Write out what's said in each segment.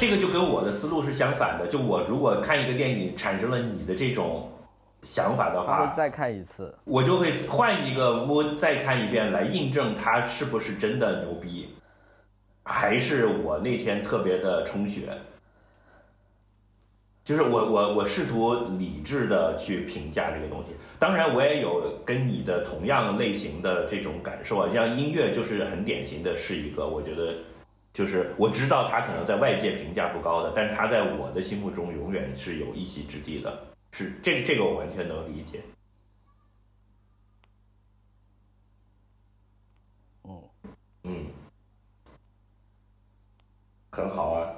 这个就跟我的思路是相反的。就我如果看一个电影产生了你的这种想法的话，会再看一次。我就会换一个摸再看一遍来印证它是不是真的牛逼，还是我那天特别的充血。就是我我我试图理智的去评价这个东西，当然我也有跟你的同样类型的这种感受啊，像音乐就是很典型的是一个，我觉得就是我知道他可能在外界评价不高的，但是他在我的心目中永远是有一席之地的，是这个这个我完全能理解。嗯嗯，很好啊。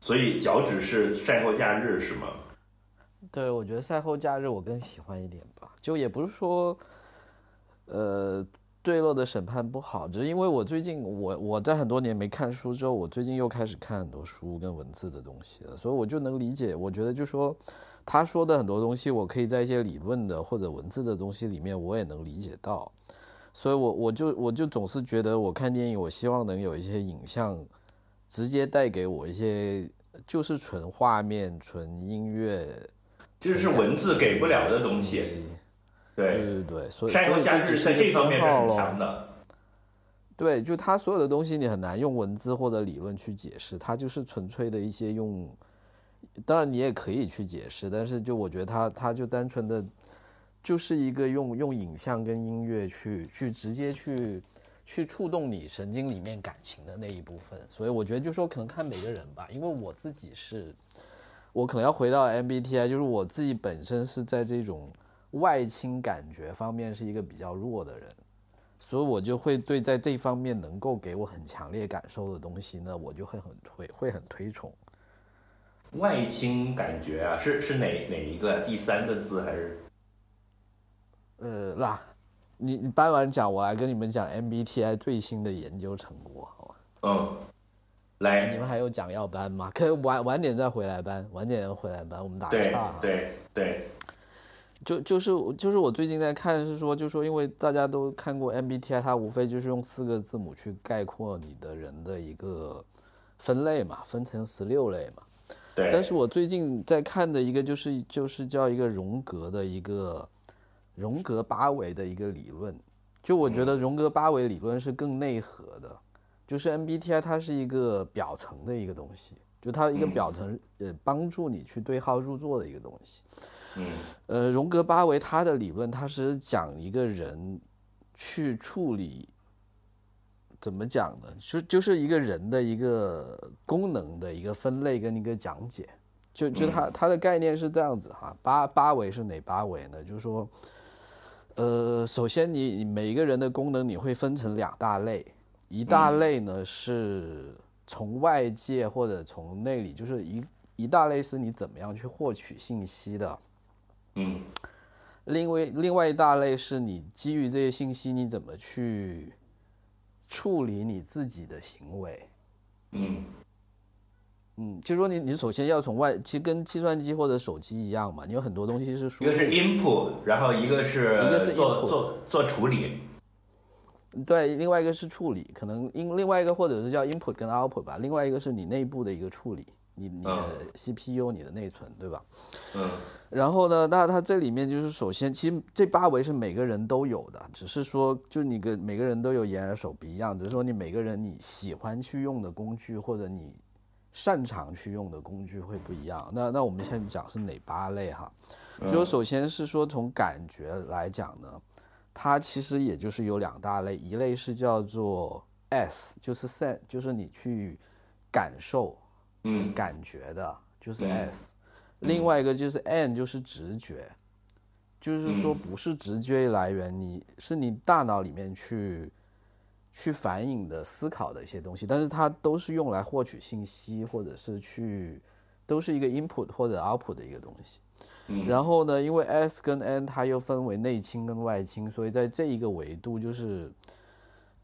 所以脚趾是赛后假日是吗？对，我觉得赛后假日我更喜欢一点吧，就也不是说，呃，对落的审判不好，只是因为我最近我我在很多年没看书之后，我最近又开始看很多书跟文字的东西了，所以我就能理解。我觉得就说他说的很多东西，我可以在一些理论的或者文字的东西里面，我也能理解到。所以我我就我就总是觉得我看电影，我希望能有一些影像直接带给我一些。就是纯画面、纯音乐，就是文字给不了的东西。对对对，所以山河假日在这方面是很强的。对，就他所有的东西，你很难用文字或者理论去解释，它就是纯粹的一些用。当然，你也可以去解释，但是就我觉得他他就单纯的，就是一个用用影像跟音乐去去直接去。去触动你神经里面感情的那一部分，所以我觉得就说可能看每个人吧，因为我自己是，我可能要回到 MBTI，就是我自己本身是在这种外倾感觉方面是一个比较弱的人，所以我就会对在这方面能够给我很强烈感受的东西呢，我就会很推，会很推崇。外倾感觉啊，是是哪哪一个？第三个字还是？呃，那。你你颁完奖，我来跟你们讲 MBTI 最新的研究成果，好吗？嗯，来，你们还有奖要颁吗？可以晚晚点再回来颁，晚点回来颁，我们打个岔。对对，就就是就是我最近在看，是说就说，因为大家都看过 MBTI，它无非就是用四个字母去概括你的人的一个分类嘛，分成十六类嘛。对。但是我最近在看的一个就是就是叫一个荣格的一个。荣格八维的一个理论，就我觉得荣格八维理论是更内核的，就是 MBTI 它是一个表层的一个东西，就它一个表层呃帮助你去对号入座的一个东西。嗯，呃，荣格八维他的理论他是讲一个人去处理，怎么讲呢？就就是一个人的一个功能的一个分类跟一个讲解，就就他他的概念是这样子哈，八八维是哪八维呢？就是说。呃，首先你每一个人的功能你会分成两大类，一大类呢是从外界或者从内里，就是一一大类是你怎么样去获取信息的，嗯，另外另外一大类是你基于这些信息你怎么去处理你自己的行为，嗯。嗯，就是说你你首先要从外，其实跟计算机或者手机一样嘛，你有很多东西是输一个是 input，然后一个是一个是做做做处理，对，另外一个是处理，可能因另外一个或者是叫 input 跟 output 吧，另外一个是你内部的一个处理，你你的 CPU 你的内存对吧？嗯，然后呢，那它这里面就是首先，其实这八维是每个人都有的，只是说就你跟每个人都有眼耳手鼻一样，只是说你每个人你喜欢去用的工具或者你。擅长去用的工具会不一样。那那我们现在讲是哪八类哈？就首先是说从感觉来讲呢，它其实也就是有两大类，一类是叫做 S，就是 sen，就是你去感受，嗯，感觉的，就是 S。另外一个就是 N，就是直觉，就是说不是直觉来源，你是你大脑里面去去反映的思考的一些东西，但是它都是用来获取信息或者是去都是一个 input 或者 output 的一个东西。然后呢，因为 S 跟 N 它又分为内倾跟外倾，所以在这一个维度就是。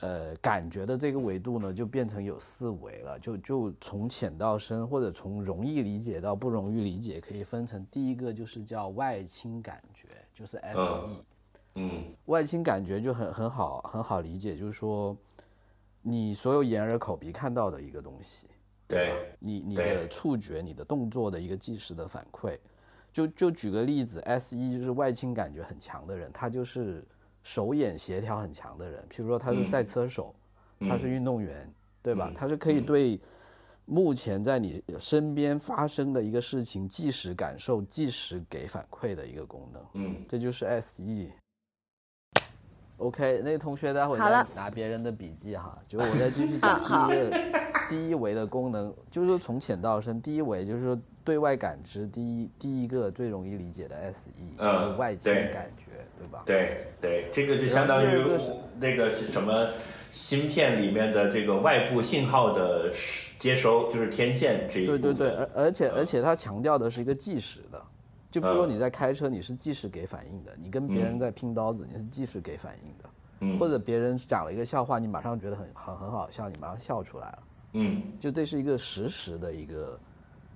呃，感觉的这个维度呢，就变成有四维了，就就从浅到深，或者从容易理解到不容易理解，可以分成第一个就是叫外倾感觉，就是 S E，嗯外倾感觉就很很好很好理解，就是说你所有眼耳口鼻看到的一个东西，对，你你的触觉、你的动作的一个即时的反馈。就就举个例子，S E 就是外倾感觉很强的人，他就是手眼协调很强的人。譬如说他是赛车手，他是运动员，对吧？他是可以对目前在你身边发生的一个事情即时感受、即时给反馈的一个功能。嗯这就是 S E。OK，那个同学待会再拿别人的笔记哈，就我再继续 讲第一个第一维的功能，就是说从浅到深，第一维就是说对外感知，第一第一个最容易理解的 S E，嗯就是外倾对感觉，对吧？对对，这个就相当于那个是什么芯片里面的这个外部信号的接收，就是天线这一。对对对，而而且而且它强调的是一个即时的，就比如说嗯你在开车，你是即时给反应的；你跟别人在拼刀子，你是即时给反应的。嗯或者别人讲了一个笑话，你马上觉得很很很好笑，你马上笑出来了。嗯就这是一个实时的一个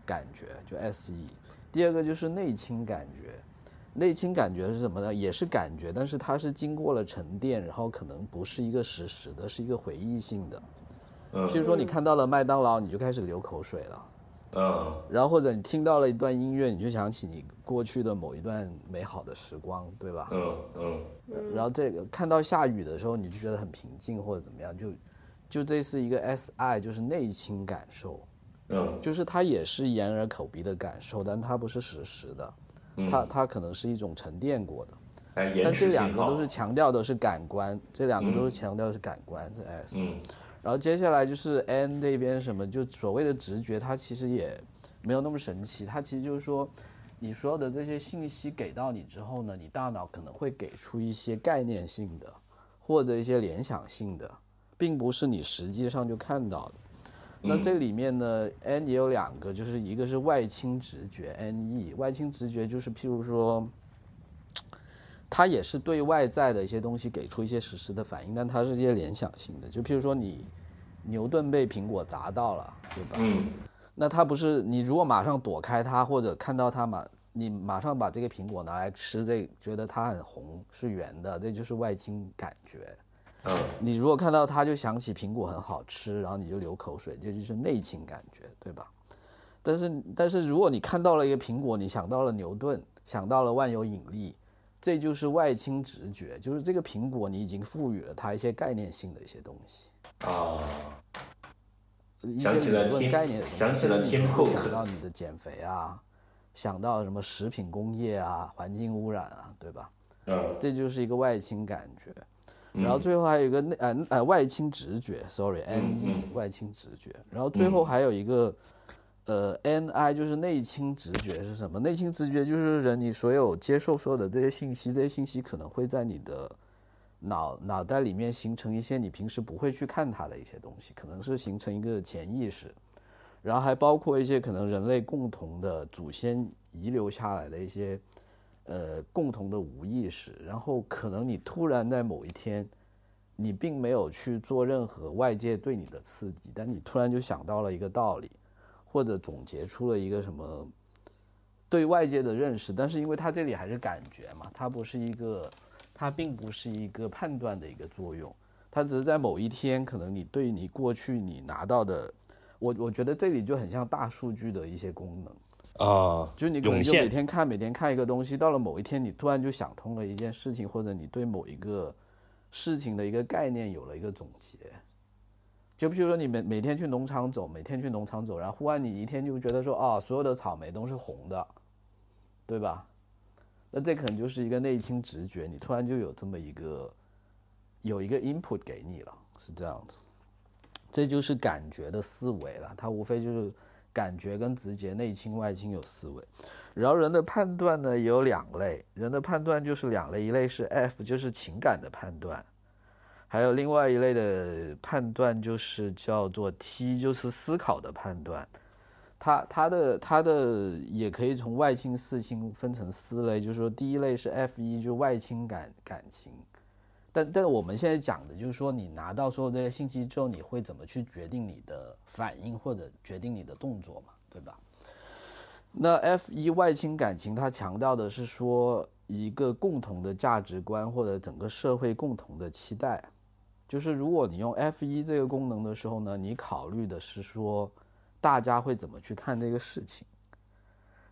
感觉，就 S E。第二个就是内倾感觉，内倾感觉是什么呢？也是感觉，但是它是经过了沉淀，然后可能不是一个实时的，是一个回忆性的。嗯譬如说你看到了麦当劳，你就开始流口水了。嗯然后或者你听到了一段音乐，你就想起你过去的某一段美好的时光，对吧？嗯嗯然后这个看到下雨的时候，你就觉得很平静或者怎么样，就就这是一个 S I，就是内倾感受。嗯就是它也是眼耳口鼻的感受，但它不是实时的，它它可能是一种沉淀过的。但这两个都是强调的是感官，这两个都是强调的是感官，是 S。嗯然后接下来就是 N 这边什么，就所谓的直觉，它其实也没有那么神奇，它其实就是说，你所有的这些信息给到你之后呢，你大脑可能会给出一些概念性的或者一些联想性的，并不是你实际上就看到的。那这里面呢，N 也有两个，就是一个是外倾直觉 NE，外倾直觉就是譬如说，它也是对外在的一些东西给出一些实时的反应，但它是一些联想性的，就譬如说你牛顿被苹果砸到了，对吧？嗯那它不是你如果马上躲开它，或者看到它马，你马上把这个苹果拿来吃，这觉得它很红是圆的，这就是外倾感觉。嗯你如果看到它就想起苹果很好吃，然后你就流口水，这就是内倾感觉，对吧？但是但是如果你看到了一个苹果，你想到了牛顿，想到了万有引力，这就是外倾直觉，就是这个苹果你已经赋予了它一些概念性的一些东西，啊想起了理论 Tim- 概念想起了你 Cook 想到你的减肥啊，想到什么食品工业啊、环境污染啊，对吧？嗯这就是一个外倾感觉。然后最后还有一个内呃呃外倾直觉，sorry N E 外倾直觉。然后最后还有一个呃 N I 就是内倾直觉是什么？内倾直觉就是人你所有接受所有的这些信息，这些信息可能会在你的脑脑袋里面形成一些你平时不会去看它的一些东西，可能是形成一个潜意识。然后还包括一些可能人类共同的祖先遗留下来的一些呃共同的无意识，然后可能你突然在某一天，你并没有去做任何外界对你的刺激，但你突然就想到了一个道理，或者总结出了一个什么对外界的认识，但是因为它这里还是感觉嘛，它不是一个，它并不是一个判断的一个作用，它只是在某一天，可能你对你过去你拿到的，我我觉得这里就很像大数据的一些功能。啊，就你可能就每天看每天看一个东西，到了某一天你突然就想通了一件事情，或者你对某一个事情的一个概念有了一个总结。就比如说你每每天去农场走，每天去农场走，然后忽然你一天就觉得说，哦，所有的草莓都是红的，对吧？那这可能就是一个内心直觉，你突然就有这么一个有一个 input 给你了，是这样子。这就是感觉的思维了，它无非就是感觉跟直觉，内倾外倾有思维。然后人的判断呢有两类，人的判断就是两类，一类是 F，就是情感的判断，还有另外一类的判断就是叫做 T，就是思考的判断。它它的它的也可以从外倾四倾分成四类，就是说第一类是 F 一，就外倾感感情。但但我们现在讲的就是说，你拿到所有这些信息之后，你会怎么去决定你的反应或者决定你的动作嘛，对吧？那 F 一外倾感情，它强调的是说一个共同的价值观或者整个社会共同的期待。就是如果你用 F 一这个功能的时候呢，你考虑的是说大家会怎么去看这个事情。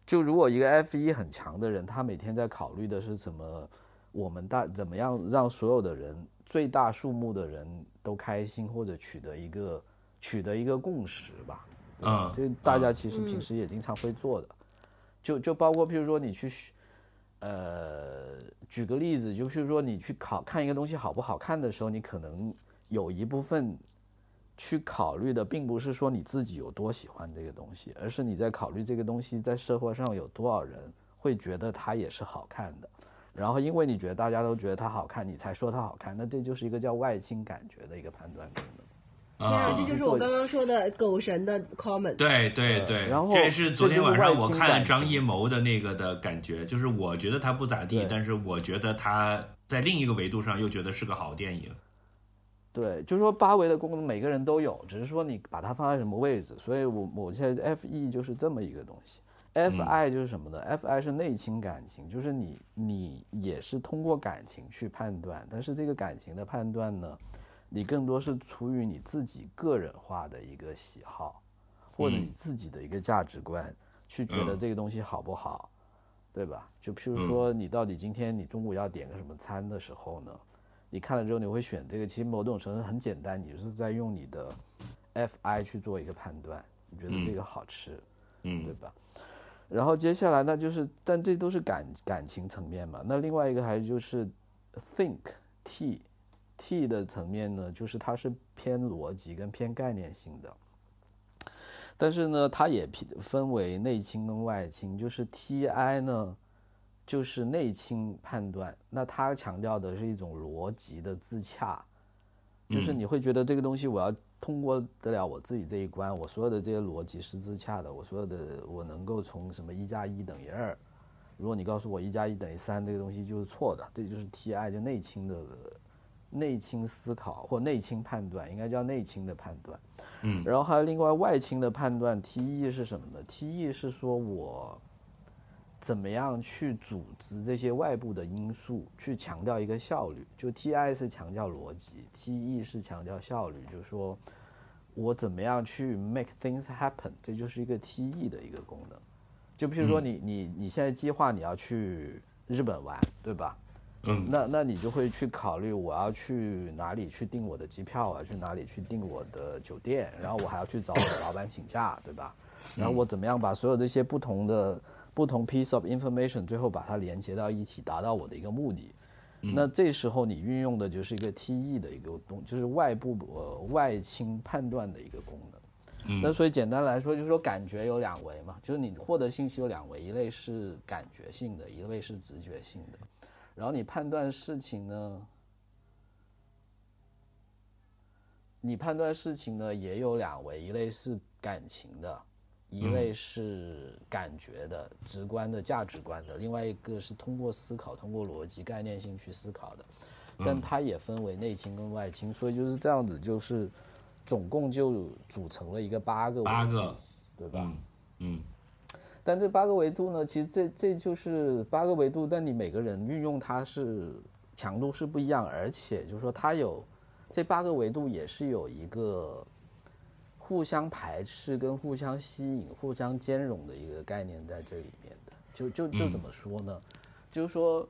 就如果一个 F 一很强的人，他每天在考虑的是怎么我们大怎么样让所有的人最大数目的人都开心，或者取得一个取得一个共识吧。嗯，这大家其实平时也经常会做的，就就包括譬如说你去，呃，举个例子，就譬如说你去考看一个东西好不好看的时候，你可能有一部分去考虑的，并不是说你自己有多喜欢这个东西，而是你在考虑这个东西在社会上有多少人会觉得它也是好看的，然后因为你觉得大家都觉得它好看，你才说它好看，那这就是一个叫外倾感觉的一个判断功能。啊，啊这就是我刚刚说的狗神的 comment。对对对，然后这是昨天晚上我看张艺谋的那个的感觉，就是我觉得他不咋地，但是我觉得他在另一个维度上又觉得是个好电影。对，就是说八维的功能每个人都有，只是说你把它放在什么位置。所以我我现在 F E 就是这么一个东西，F I 就是什么呢？F I 是内倾感情，就是你你也是通过感情去判断，但是这个感情的判断呢，你更多是出于你自己个人化的一个喜好，或者你自己的一个价值观，去觉得嗯这个东西好不好，对吧？就譬如说你到底今天你中午要点个什么餐的时候呢？你看了之后你会选这个，其实某种程度很简单，你就是在用你的 FI 去做一个判断，你觉得这个好吃，嗯对嗯吧？然后接下来呢就是，但这都是感感情层面嘛。那另外一个还就是 think T T 的层面呢，就是它是偏逻辑跟偏概念性的。但是呢，它也分分为内倾跟外倾，就是 TI 呢，就是内倾判断，那它强调的是一种逻辑的自洽，就是你会觉得这个东西我要通过得了我自己这一关，我所有的这些逻辑是自洽的，我所有的我能够从什么一加一等于二，如果你告诉我一加一等于三，这个东西就是错的，这就是 TI 就内倾的内倾思考或内倾判断，应该叫内倾的判断。嗯，然后还有另外外倾的判断，TE 是什么呢？TE 是说我怎么样去组织这些外部的因素，去强调一个效率。就 TI 是强调逻辑，TE 是强调效率，就是说我怎么样去 make things happen，这就是一个 TE 的一个功能。就比如说你你你现在计划你要去日本玩，对吧？嗯那那你就会去考虑我要去哪里去订我的机票，我要去哪里去订我的酒店，然后我还要去找我的老板请假，对吧？然后我怎么样把所有这些不同的不同 piece of information 最后把它连接到一起，达到我的一个目的。那这时候你运用的就是一个 TE 的一个东，就是外部呃外倾判断的一个功能。那所以简单来说，就是说感觉有两维嘛，就是你获得信息有两维，一类是感觉性的，一类是直觉性的。然后你判断事情呢，你判断事情呢也有两维，一类是感情的，一类是感觉的、直观的、价值观的，另外一个是通过思考、通过逻辑、概念性去思考的。但它也分为内倾跟外倾，所以就是这样子，就是总共就组成了一个八个维度八个，对吧？嗯但这八个维度呢，其实这这就是八个维度，但你每个人运用它是强度是不一样，而且就是说它有这八个维度也是有一个互相排斥、跟互相吸引、互相兼容的一个概念在这里面的。就就就怎么说呢？就是说，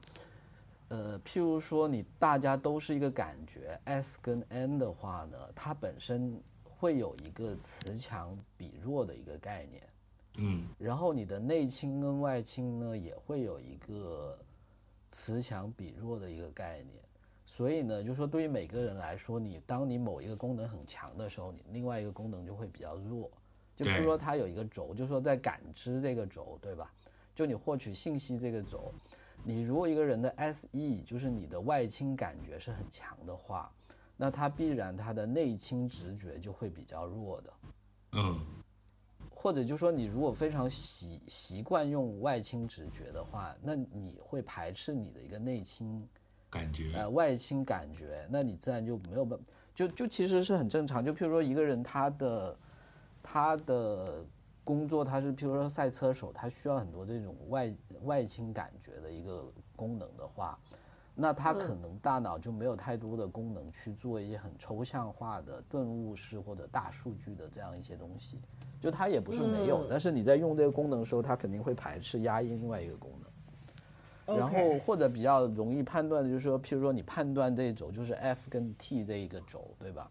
呃，譬如说你大家都是一个感觉 S 跟 N 的话呢，它本身会有一个磁强比弱的一个概念。嗯然后你的内倾跟外倾呢，也会有一个磁强比弱的一个概念。所以呢，就说对于每个人来说，你当你某一个功能很强的时候，你另外一个功能就会比较弱。就比如说它有一个轴，就是说在感知这个轴，对吧？就你获取信息这个轴，你如果一个人的 SE 就是你的外倾感觉是很强的话，那他必然他的内倾直觉就会比较弱的。嗯或者就说你如果非常习习惯用外倾直觉的话，那你会排斥你的一个内倾感觉呃外倾感觉，那你自然就没有办，就就其实是很正常。就譬如说一个人他的他的工作他是譬如说赛车手，他需要很多这种外外倾感觉的一个功能的话，那他可能大脑就没有太多的功能去做一些很抽象化的顿悟式或者大数据的这样一些东西。就它也不是没有，嗯但是你在用这个功能的时候，它肯定会排斥压抑另外一个功能。然后或者比较容易判断的就是说，譬如说你判断这一轴就是 F 跟 T 这一个轴，对吧？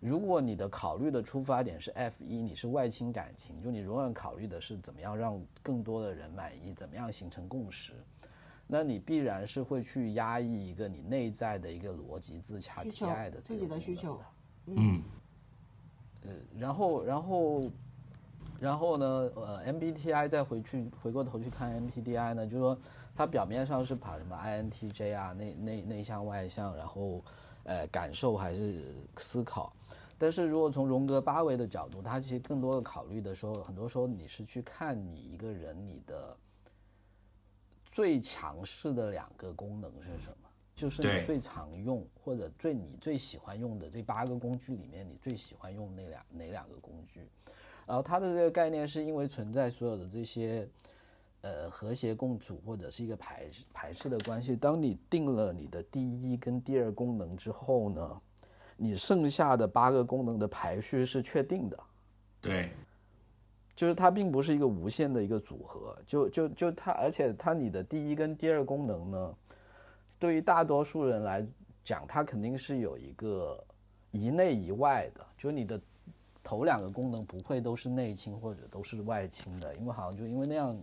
如果你的考虑的出发点是 F 一，你是外倾感情，就你永远考虑的是怎么样让更多的人满意，怎么样形成共识，那你必然是会去压抑一个你内在的一个逻辑自洽 TI 的这自己的个需求，嗯。呃然后，然后，然后呢？呃，MBTI 再回去回过头去看 MPDI 呢，就是说它表面上是把什么 INTJ 啊，内内内向外向，然后呃感受还是思考。但是如果从荣格八维的角度，它其实更多的考虑的时候，很多时候你是去看你一个人你的最强势的两个功能是什么，就是你最常用或者最你最喜欢用的这八个工具里面，你最喜欢用那两哪两个工具？然后它的这个概念是因为存在所有的这些呃和谐共处或者是一个排排斥的关系。当你定了你的第一跟第二功能之后呢，你剩下的八个功能的排序是确定的。对就是它并不是一个无限的一个组合，就就就它，而且它你的第一跟第二功能呢，对于大多数人来讲，它肯定是有一个一内一外的，就是你的头两个功能不会都是内倾或者都是外倾的，因为好像就因为那样，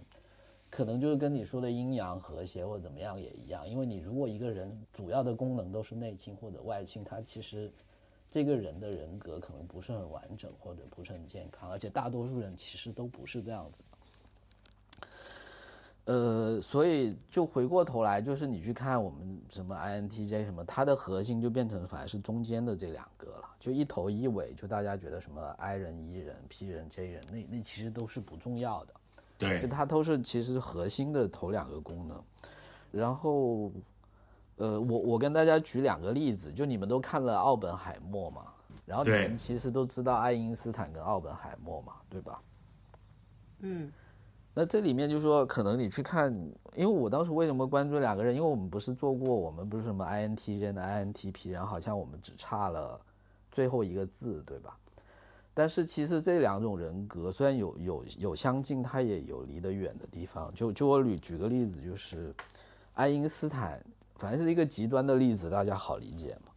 可能就是跟你说的阴阳和谐或者怎么样也一样，因为你如果一个人主要的功能都是内倾或者外倾，他其实这个人的人格可能不是很完整或者不是很健康，而且大多数人其实都不是这样子。呃，所以就回过头来，就是你去看我们什么 INTJ 什么，它的核心就变成反而是中间的这两个了，就一头一尾，就大家觉得什么 I 人、E 人、P 人、J 人，那那其实都是不重要的。对就它都是其实核心的头两个功能。然后，呃，我我跟大家举两个例子，就你们都看了奥本海默嘛，然后你们其实都知道爱因斯坦跟奥本海默嘛，对吧？嗯那这里面就说，可能你去看，因为我当时为什么关注两个人，因为我们不是做过，我们不是什么 INTJ 的 INTP，然后好像我们只差了最后一个字，对吧？但是其实这两种人格虽然有有有相近，它也有离得远的地方。就就我举举个例子，就是爱因斯坦，反正是一个极端的例子，大家好理解嘛。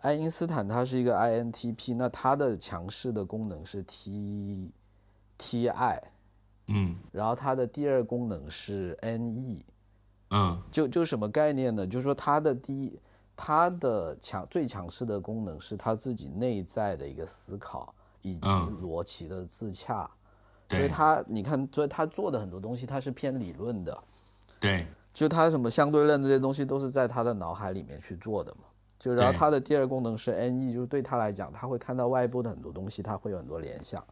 爱因斯坦他是一个 INTP，那他的强势的功能是 T TI，嗯。然后它的第二功能是 NE，嗯。就就什么概念呢？就是说它的第一，它的强最强势的功能是他自己内在的一个思考以及嗯。逻辑的自洽，所以对他你看，所以他做的很多东西他是偏理论的，对。就他什么相对论这些东西都是在他的脑海里面去做的嘛。就然后对。他的第二功能是 NE，就是对他来讲，他会看到外部的很多东西，他会有很多联想，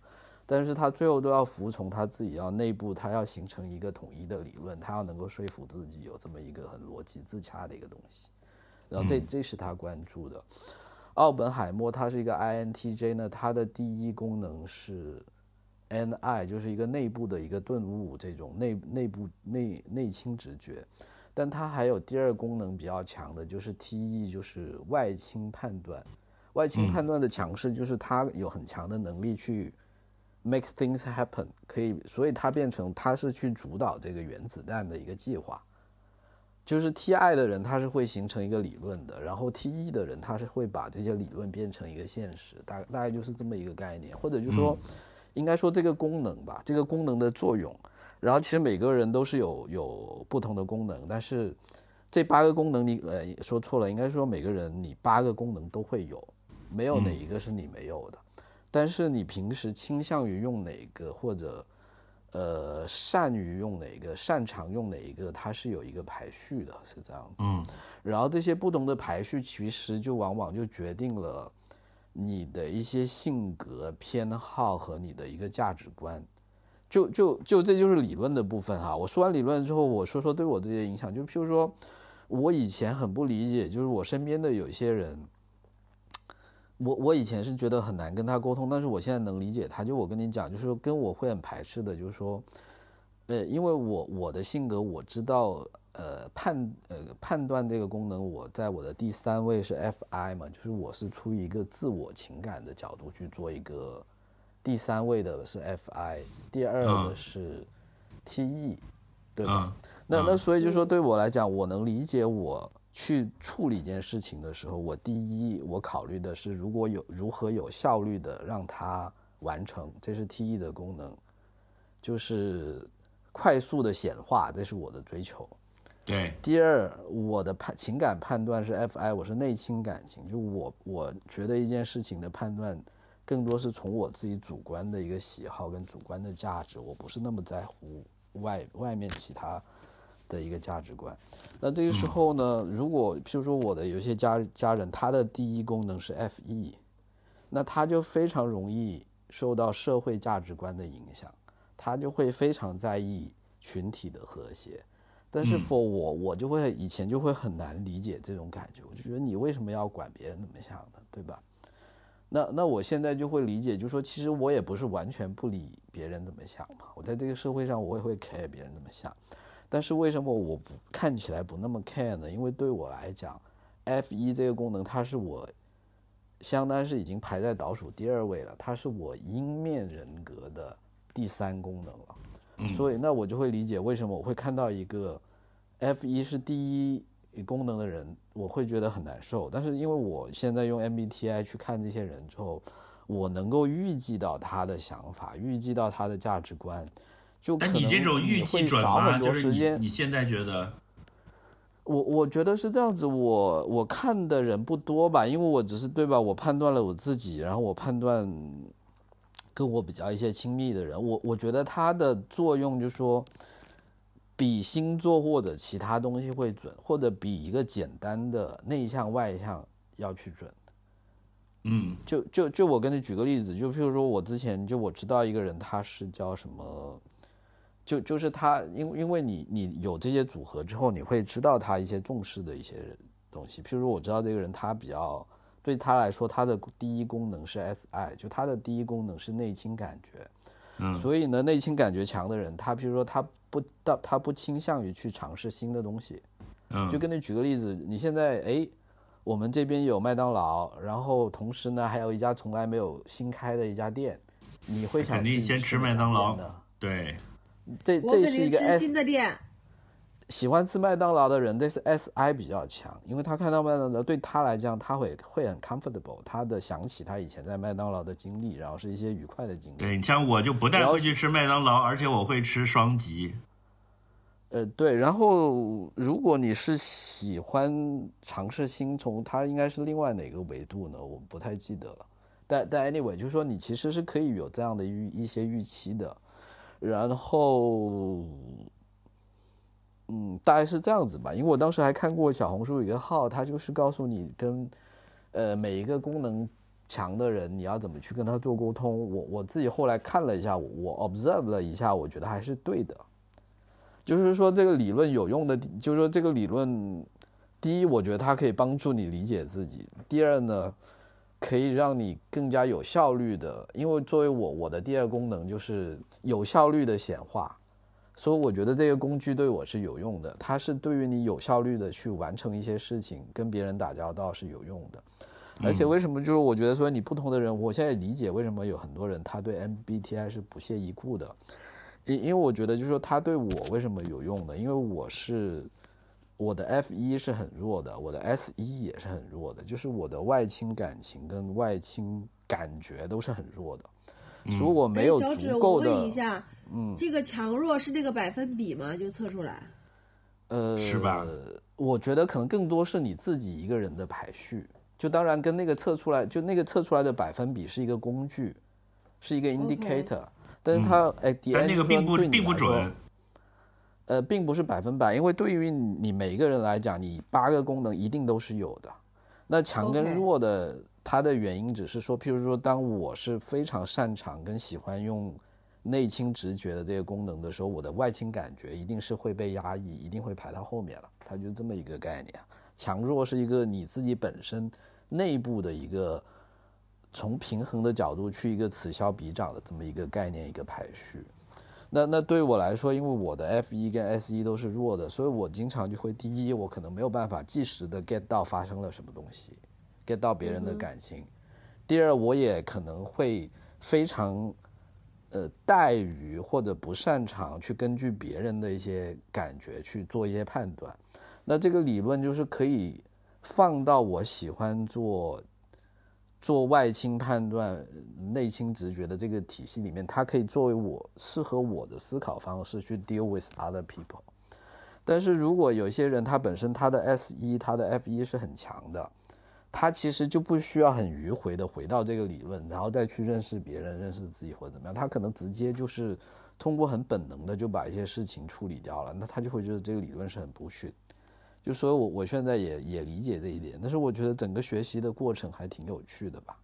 但是他最后都要服从他自己要内部，他要形成一个统一的理论，他要能够说服自己有这么一个很逻辑自洽的一个东西，然后这这是他关注的。奥本海默他是一个 INTJ 呢，他的第一功能是 NI，就是一个内部的一个顿悟，这种内内部内内倾直觉。但它还有第二功能比较强的，就是 TE，就是外倾判断。外倾判断的强势就是他有很强的能力去 make things happen，可以，所以它变成它是去主导这个原子弹的一个计划。就是 TI 的人，他是会形成一个理论的，然后 TE 的人，他是会把这些理论变成一个现实，大大概就是这么一个概念，或者就说，应该说这个功能吧，这个功能的作用。然后其实每个人都是有有不同的功能，但是这八个功能你呃说错了，应该说每个人你八个功能都会有，没有哪一个是你没有的。但是你平时倾向于用哪个，或者呃善于用哪个，擅长用哪一个，它是有一个排序的，是这样子。嗯然后这些不同的排序，其实就往往就决定了你的一些性格偏好和你的一个价值观。就就就这就是理论的部分哈。我说完理论之后，我说说对我这些影响。就譬如说，我以前很不理解，就是我身边的有一些人，我我以前是觉得很难跟他沟通，但是我现在能理解他。就我跟你讲，就是说跟我会很排斥的，就是说，呃，因为我我的性格我知道，呃判呃判断这个功能，我在我的第三位是 FI 嘛，就是我是出于一个自我情感的角度去做一个第三位的是 FI，第二的嗯是 TE，、对吧？嗯那那所以就说对我来讲，我能理解我去处理一件事情的时候，我第一我考虑的是如果有如何有效率的让它完成，这是 T E 的功能，就是快速的显化，这是我的追求。对，第二，我的判情感判断是 FI，我是内倾感情，就我我觉得一件事情的判断，更多是从我自己主观的一个喜好跟主观的价值，我不是那么在乎外外面其他的一个价值观。那这个时候呢，如果譬如说我的有些家家人，他的第一功能是 FE，那他就非常容易受到社会价值观的影响，他就会非常在意群体的和谐。但是 for 我，我就会以前就会很难理解这种感觉，我就觉得你为什么要管别人怎么想的，对吧？那那我现在就会理解，就是说其实我也不是完全不理别人怎么想嘛，我在这个社会上我也会 care 别人怎么想，但是为什么我不看起来不那么 care 呢？因为对我来讲，F 一这个功能它是我相当是已经排在倒数第二位了，它是我阴面人格的第三功能了。所以那我就会理解为什么我会看到一个 F 一是第一功能的人，我会觉得很难受。但是因为我现在用 MBTI 去看这些人之后，我能够预计到他的想法，预计到他的价值观，就可能但你这种预会计准吗？少很多就是你时间。你现在觉得，我我觉得是这样子，我我看的人不多吧，因为我只是对吧，我判断了我自己，然后我判断跟我比较一些亲密的人，我我觉得它的作用就是说，比星座或者其他东西会准，或者比一个简单的内向外向要去准。嗯就就就我跟你举个例子，就譬如说我之前就我知道一个人，他是叫什么，就就是他，因因为你你有这些组合之后，你会知道他一些重视的一些东西。譬如说我知道这个人他比较对他来说，他的第一功能是 SI，就他的第一功能是内倾感觉。嗯所以呢，内倾感觉强的人，他譬如说他不到他不倾向于去尝试新的东西。嗯就跟你举个例子，你现在哎，我们这边有麦当劳，然后同时呢还有一家从来没有新开的一家店，你会想肯定先吃麦当劳对，这这是一个 S 新的店，喜欢吃麦当劳的人，这是 SI 比较强，因为他看到麦当劳对他来讲，他会会很 comfortable，他的想起他以前在麦当劳的经历，然后是一些愉快的经历。对你像我就不但然后会去吃麦当劳，而且我会吃双吉。呃，对，然后如果你是喜欢尝试新从，它应该是另外哪个维度呢？我不太记得了。但但 anyway，就是说你其实是可以有这样的预一些预期的，然后，嗯，大概是这样子吧。因为我当时还看过小红书有一个号，它就是告诉你跟呃每一个功能强的人，你要怎么去跟他做沟通。我我自己后来看了一下，我 observe 了一下，我觉得还是对的。就是说这个理论有用的，就是说这个理论，第一，我觉得它可以帮助你理解自己；第二呢，可以让你更加有效率的，因为作为我，我的第二功能就是有效率的显化，所以我觉得这个工具对我是有用的，它是对于你有效率的去完成一些事情，跟别人打交道是有用的。而且为什么就是我觉得说你不同的人，我现在理解为什么有很多人他对 MBTI 是不屑一顾的，因因为我觉得就是说他对我为什么有用呢？因为我是我的 F 一是很弱的，我的 S 一也是很弱的，就是我的外倾感情跟外倾感觉都是很弱的，所以我没有哎脚趾，足够的我问一下，嗯，这个强弱是那个百分比吗？就测出来？呃，是吧？我觉得可能更多是你自己一个人的排序，就当然跟那个测出来，就那个测出来的百分比是一个工具，是一个 indicator，、但是它哎，嗯但那个并不并不准。呃，并不是百分百，因为对于你每一个人来讲，你八个功能一定都是有的。那强跟弱的它的原因只是说，譬如说，当我是非常擅长跟喜欢用内倾直觉的这个功能的时候，我的外倾感觉一定是会被压抑，一定会排到后面了。它就这么一个概念。强弱是一个你自己本身内部的一个从平衡的角度去一个此消彼长的这么一个概念，一个排序。那那对我来说，因为我的 F 一跟 S 一都是弱的，所以我经常就会第一，我可能没有办法即时的 get 到发生了什么东西，get 到别人的感情。第二，我也可能会非常呃怠于或者不擅长去根据别人的一些感觉去做一些判断。那这个理论就是可以放到我喜欢做做外倾判断、内倾直觉的这个体系里面，它可以作为我适合我的思考方式去 deal with other people。但是如果有些人他本身他的 S 一、他的 F 一是很强的，他其实就不需要很迂回的回到这个理论，然后再去认识别人、认识自己或者怎么样，他可能直接就是通过很本能的就把一些事情处理掉了，那他就会觉得这个理论是很 bullshit。就所以我我现在也也理解这一点，但是我觉得整个学习的过程还挺有趣的吧，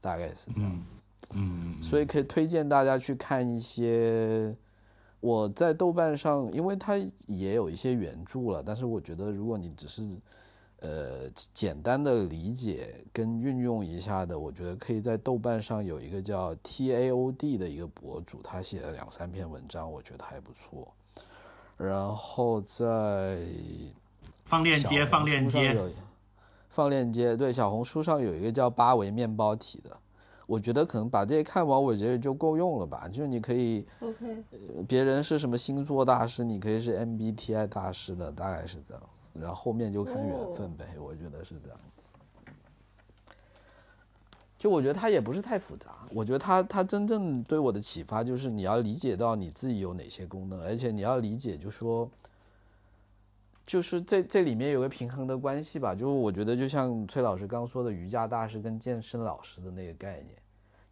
大概是这样。嗯，所以可以推荐大家去看一些我在豆瓣上，因为它也有一些原著了，但是我觉得如果你只是呃简单的理解跟运用一下的，我觉得可以在豆瓣上有一个叫 T A O D 的一个博主，他写了两三篇文章，我觉得还不错。然后在放链接，放链接。放链接。对，小红书上有一个叫八维面包体的，我觉得可能把这些看完，我觉得就够用了吧。就是你可以，OK，呃别人是什么星座大师，你可以是 MBTI 大师的，大概是这样子。然后后面就看缘分呗，我觉得是这样子。就我觉得它也不是太复杂，我觉得它它真正对我的启发就是你要理解到你自己有哪些功能，而且你要理解，就说，就是这这里面有个平衡的关系吧。就是我觉得就像崔老师刚说的，瑜伽大师跟健身老师的那个概念，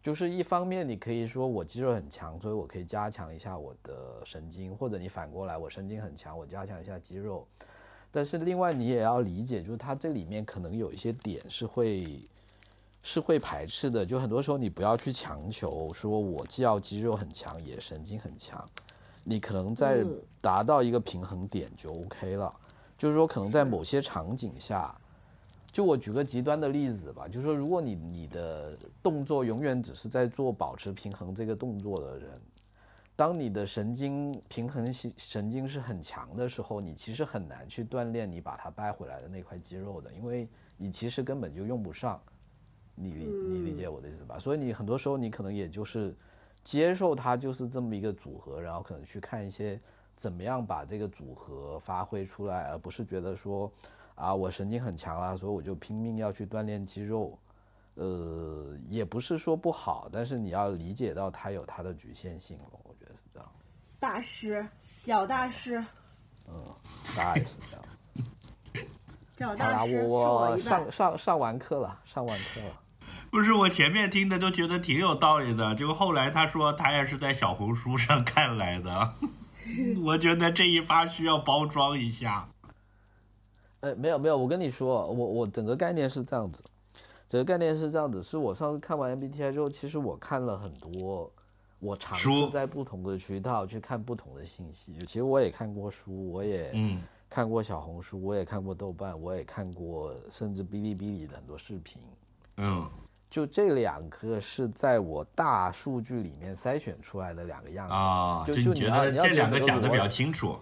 就是一方面你可以说我肌肉很强，所以我可以加强一下我的神经，或者你反过来我神经很强，我加强一下肌肉。但是另外你也要理解，就是它这里面可能有一些点是会是会排斥的，就很多时候你不要去强求说我既要肌肉很强，也神经很强，你可能在嗯达到一个平衡点就 OK 了。就是说，可能在某些场景下，就我举个极端的例子吧，就是说，如果你你的动作永远只是在做保持平衡这个动作的人，当你的神经平衡系神经是很强的时候，你其实很难去锻炼你把它掰回来的那块肌肉的，因为你其实根本就用不上。你理你理解我的意思吧？所以你很多时候你可能也就是接受它就是这么一个组合，然后可能去看一些怎么样把这个组合发挥出来，而不是觉得说啊我神经很强啦，所以我就拼命要去锻炼肌肉。呃，也不是说不好，但是你要理解到它有它的局限性了，我觉得是这样。大师，脚大师，嗯大概是这样。脚大师，我上。上上完课了，上完课了。不是我前面听的都觉得挺有道理的，结果后来他说他也是在小红书上看来的，我觉得这一发需要包装一下。呃，没有没有，我跟你说，我我整个概念是这样子，整个概念是这样子，是我上次看完 MBTI 之后，其实我看了很多，我尝试在不同的渠道去看不同的信息。其实我也看过书，我也嗯看过小红书，我也看过豆瓣，我也看过甚至哔哩哔哩的很多视频。嗯就这两个是在我大数据里面筛选出来的两个样子啊，就就觉得这两个讲的比较清楚？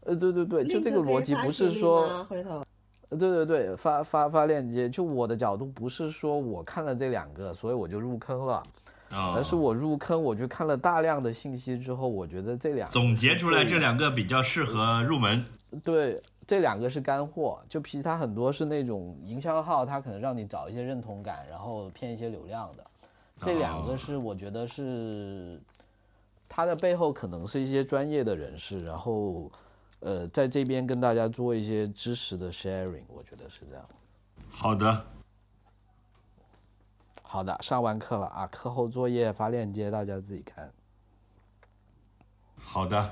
呃，对对对，就这个逻辑不是说回头呃对对对，发发发链接。就我的角度，不是说我看了这两个，所以我就入坑了，啊而是我入坑，我去看了大量的信息之后，我觉得这两个总结出来这两个比较适合入门。对这两个是干货，就其他很多是那种营销号，它可能让你找一些认同感，然后骗一些流量的。这两个是我觉得是它的背后可能是一些专业的人士，然后呃在这边跟大家做一些知识的 sharing，我觉得是这样。好的，好的，上完课了啊，课后作业发链接，大家自己看。好的，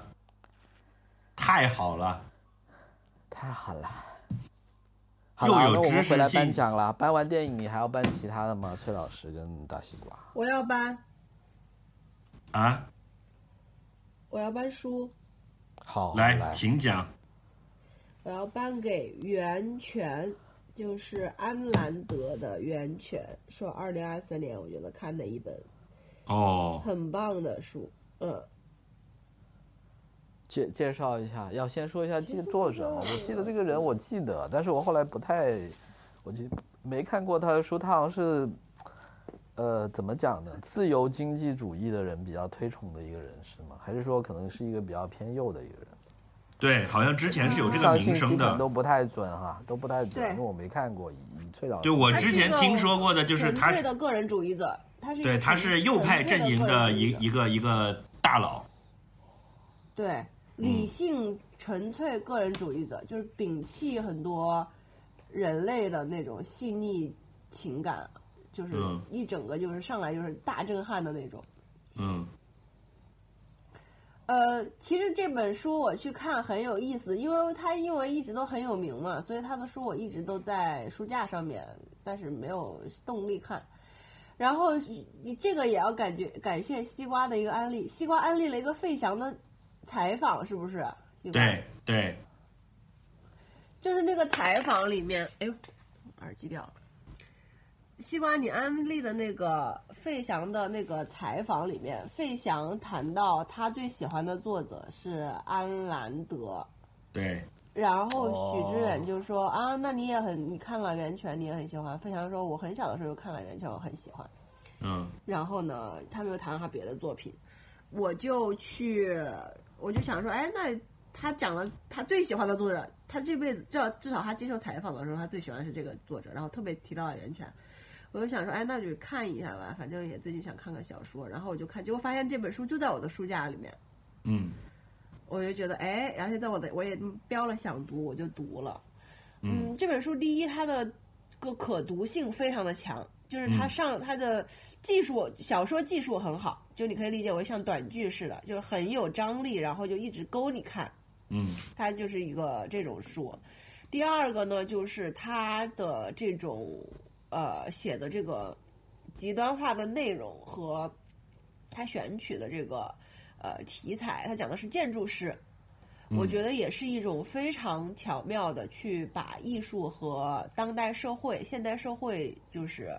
太好了，太好了。好了，又有那我们知识回来颁奖了。颁完电影，你还要颁其他的吗？崔老师跟大西瓜。我要颁，啊！我要颁书，好，来，来，请讲。我要颁给《源泉》，就是安兰德的《源泉》，说二零二三年我觉得看的一本哦，很棒的书。嗯，介介绍一下，要先说一下记作者嘛？我记得这个人，我记得，但是我后来不太，我记没看过他的书，他好像是，呃，怎么讲呢？自由经济主义的人比较推崇的一个人是吗？还是说可能是一个比较偏右的一个人？对，好像之前是有这个名声的。本都不太准哈，都不太准，因为我没看过。以以崔老师，对我之前听说过的，就是他是个人主义者，他是一个对他是右派阵营的一一个一个大佬。对，理性纯粹个人主义者，就是摒弃很多人类的那种细腻情感，就是嗯一整个就是上来就是大震撼的那种。嗯呃，其实这本书我去看很有意思，因为它因为一直都很有名嘛，所以他的书我一直都在书架上面，但是没有动力看。然后你这个也要感觉感谢西瓜的一个安利，西瓜安利了一个费翔的采访，是不是？对对，就是那个采访里面，哎呦，耳机掉了。西瓜，你安利的那个费翔的那个采访里面，费翔谈到他最喜欢的作者是安兰德，对，然后许知哦远就说、啊，那你也很，你看了《源泉》，你也很喜欢。费翔说，我很小的时候就看了《源泉》，我很喜欢。嗯然后呢，他们又谈了他别的作品，我就去，我就想说，哎，那他讲了他最喜欢的作者，他这辈子至少至少他接受采访的时候，他最喜欢的是这个作者，然后特别提到了源泉，我就想说，哎，那就看一下吧，反正也最近想看看小说，然后我就看，结果发现这本书就在我的书架里面，嗯。我就觉得，哎，而且在我的我也标了想读，我就读了。嗯，这本书第一，它的个可读性非常的强，就是它嗯上他的技术小说技术很好，就你可以理解为像短剧似的，就是很有张力，然后就一直勾你看，嗯。他就是一个这种书。第二个呢，就是他的这种呃写的这个极端化的内容和他选取的这个呃题材，他讲的是建筑师，我觉得也是一种非常巧妙的去把艺术和当代社会、现代社会就是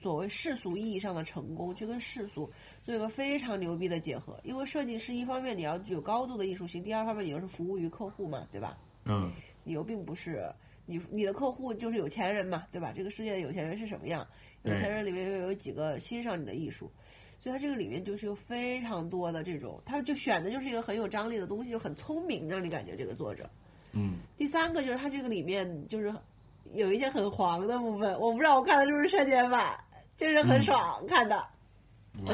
所谓世俗意义上的成功，去跟世俗做一个非常牛逼的结合。因为设计师一方面你要具有高度的艺术性，第二方面你又是服务于客户嘛，对吧？嗯你又并不是你你的客户就是有钱人嘛，对吧？这个世界的有钱人是什么样？有钱人里面又有几个欣赏你的艺术，所以它这个里面就是有非常多的这种，他就选的就是一个很有张力的东西，就很聪明，让你感觉这个作者。嗯第三个就是它这个里面就是有一些很黄的部分，我不知道我看的是不是删减版，就是很爽、看的，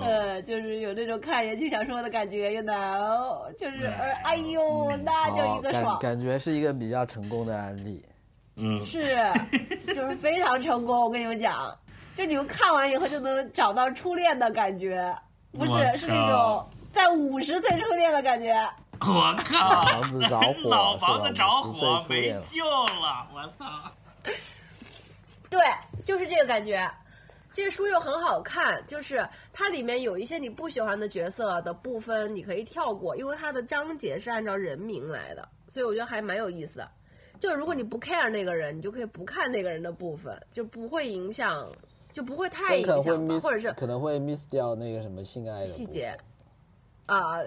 呃，就是有那种看言情小说的感觉，you know，就是呃，哎呦，那就一个爽感。感觉是一个比较成功的案例。嗯是，就是非常成功。我跟你们讲，就你们看完以后就能找到初恋的感觉，不是是那种在五十岁初恋的感觉。我靠，房子着火，老房子着火 没救了，我操！对，就是这个感觉。这个书又很好看，就是它里面有一些你不喜欢的角色的部分，你可以跳过，因为它的章节是按照人名来的，所以我觉得还蛮有意思的。就是如果你不 care 那个人，你就可以不看那个人的部分，就不会影响，就不会太但可能会影响或者是可能会 miss 掉那个什么性爱的细节。啊、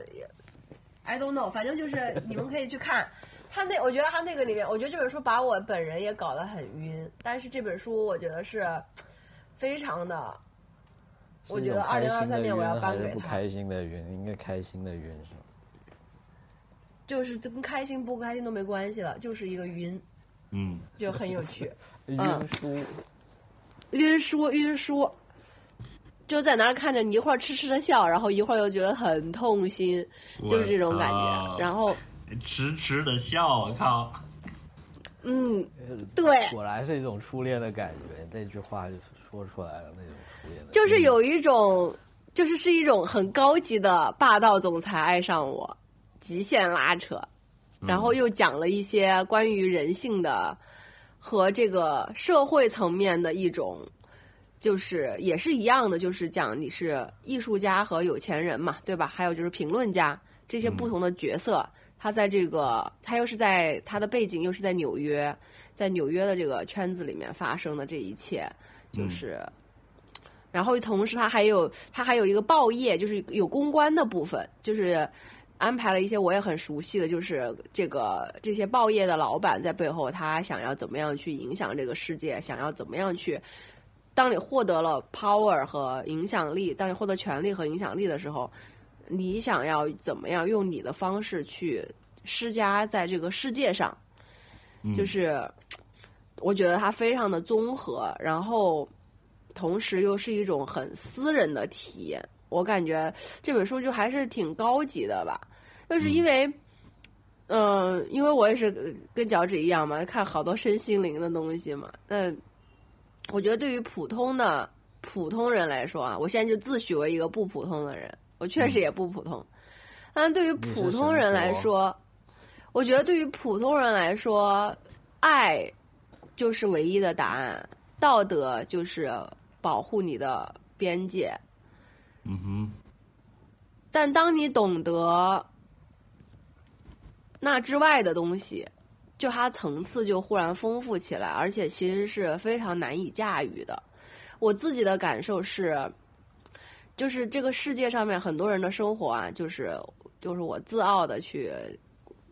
i don't know，反正就是你们可以去看。他那，我觉得他那个里面，我觉得这本书把我本人也搞得很晕，但是这本书我觉得是非常的，我觉得一种开心2023年我要晕还是不颁给他开心的晕？应该开心的晕是吗？就是跟开心不开心都没关系了，就是一个晕，嗯，就很有趣。晕书，晕书晕书，就在那儿看着你一会儿痴痴的笑，然后一会儿又觉得很痛心，就是这种感觉。然后，痴痴的笑，我靠！嗯，对，果然是一种初恋的感觉。这句话就是说出来的那种就是有一种，就是是一种很高级的霸道总裁爱上我，极限拉扯，然后又讲了一些关于人性的和这个社会层面的一种，就是也是一样的，就是讲你是艺术家和有钱人嘛，对吧？还有就是评论家这些不同的角色，他在这个他又是在他的背景又是在纽约，在纽约的这个圈子里面发生的这一切，就是。然后同时，他还有他还有一个报业，就是有公关的部分，就是安排了一些我也很熟悉的，就是这个这些报业的老板在背后，他想要怎么样去影响这个世界，想要怎么样去。当你获得了 power 和影响力，当你获得权力和影响力的时候，你想要怎么样用你的方式去施加在这个世界上？就是我觉得它非常的综合，然后同时又是一种很私人的体验。我感觉这本书就还是挺高级的吧，就是因为，嗯、因为我也是跟脚趾一样嘛，看好多身心灵的东西嘛。那我觉得对于普通的普通人来说啊，我现在就自诩为一个不普通的人，我确实也不普通。但对于普通人来说，我觉得对于普通人来说，爱就是唯一的答案，道德就是保护你的边界。嗯哼，但当你懂得那之外的东西，就它层次就忽然丰富起来，而且其实是非常难以驾驭的。我自己的感受是，就是这个世界上面很多人的生活啊，就是就是我自傲的去